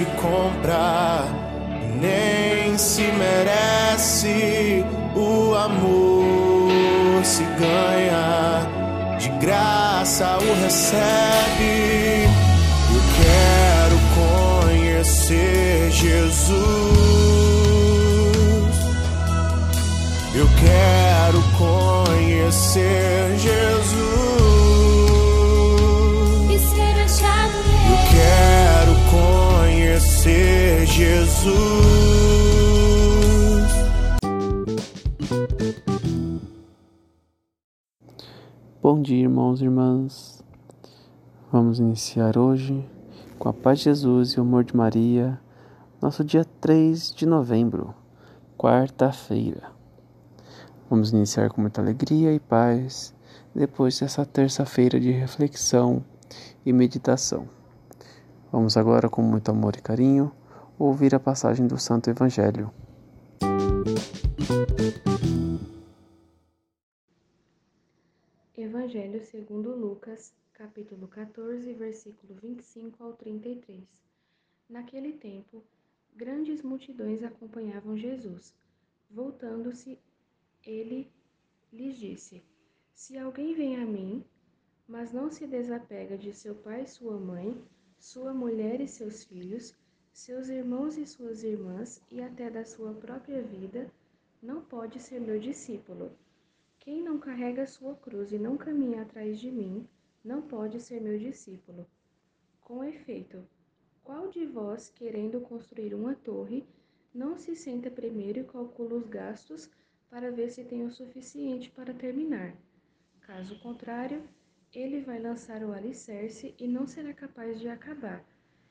Se compra, nem se merece. O amor se ganha, de graça o recebe. Jesus. Bom dia, irmãos e irmãs. Vamos iniciar hoje com a paz de Jesus e o amor de Maria, nosso dia 3 de novembro, quarta-feira. Vamos iniciar com muita alegria e paz depois dessa terça-feira de reflexão e meditação. Vamos agora, com muito amor e carinho, ouvir a passagem do Santo Evangelho. Evangelho segundo Lucas, capítulo 14, versículo 25 ao 33. Naquele tempo, grandes multidões acompanhavam Jesus. Voltando-se, ele lhes disse: Se alguém vem a mim, mas não se desapega de seu pai e sua mãe, sua mulher e seus filhos, seus irmãos e suas irmãs e até da sua própria vida, não pode ser meu discípulo. Quem não carrega sua cruz e não caminha atrás de mim, não pode ser meu discípulo. Com efeito, qual de vós, querendo construir uma torre, não se senta primeiro e calcula os gastos para ver se tem o suficiente para terminar? Caso contrário, ele vai lançar o alicerce e não será capaz de acabar.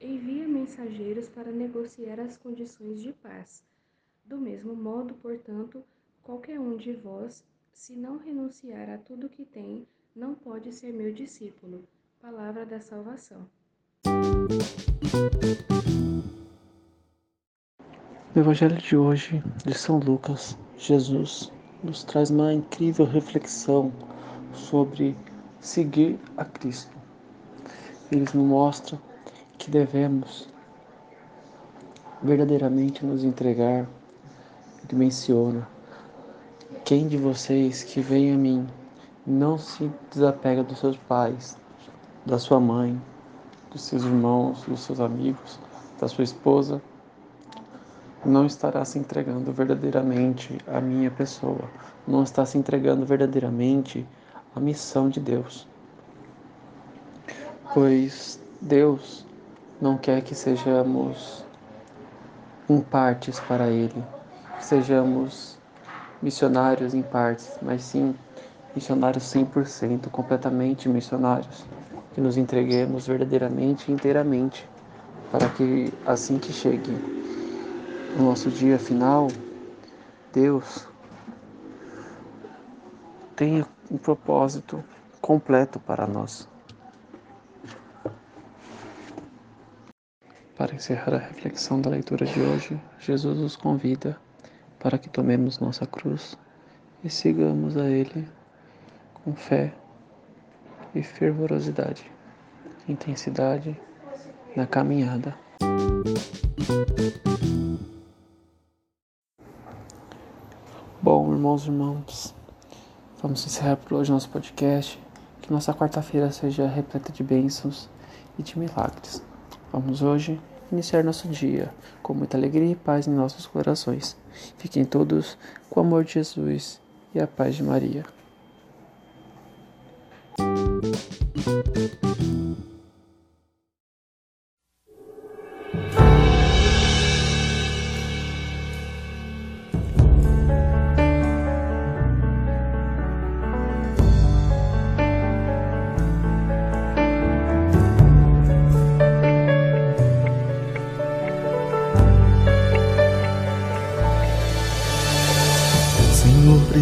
envia mensageiros para negociar as condições de paz. Do mesmo modo, portanto, qualquer um de vós, se não renunciar a tudo que tem, não pode ser meu discípulo. Palavra da salvação. No Evangelho de hoje, de São Lucas, Jesus nos traz uma incrível reflexão sobre seguir a Cristo. Ele nos mostra que devemos verdadeiramente nos entregar. Ele menciona: Quem de vocês que vem a mim não se desapega dos seus pais, da sua mãe, dos seus irmãos, dos seus amigos, da sua esposa, não estará se entregando verdadeiramente à minha pessoa, não está se entregando verdadeiramente a missão de Deus. Pois Deus não quer que sejamos em partes para Ele, que sejamos missionários em partes, mas sim missionários 100%, completamente missionários, que nos entreguemos verdadeiramente e inteiramente, para que assim que chegue o nosso dia final, Deus tenha um propósito completo para nós. Para encerrar a reflexão da leitura de hoje, Jesus nos convida para que tomemos nossa cruz e sigamos a Ele com fé e fervorosidade, intensidade na caminhada. Bom, irmãos e irmãs, Vamos encerrar por hoje nosso podcast. Que nossa quarta-feira seja repleta de bênçãos e de milagres. Vamos hoje iniciar nosso dia com muita alegria e paz em nossos corações. Fiquem todos com o amor de Jesus e a paz de Maria.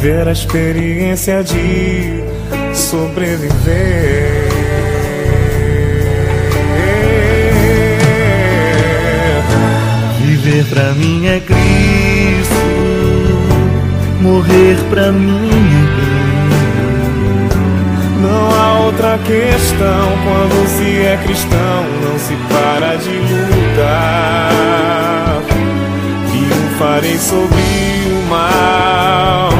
viver a experiência de sobreviver. Viver pra mim é Cristo, morrer pra mim é bem. Não há outra questão quando se é cristão, não se para de lutar. Triunfarei sobre o mal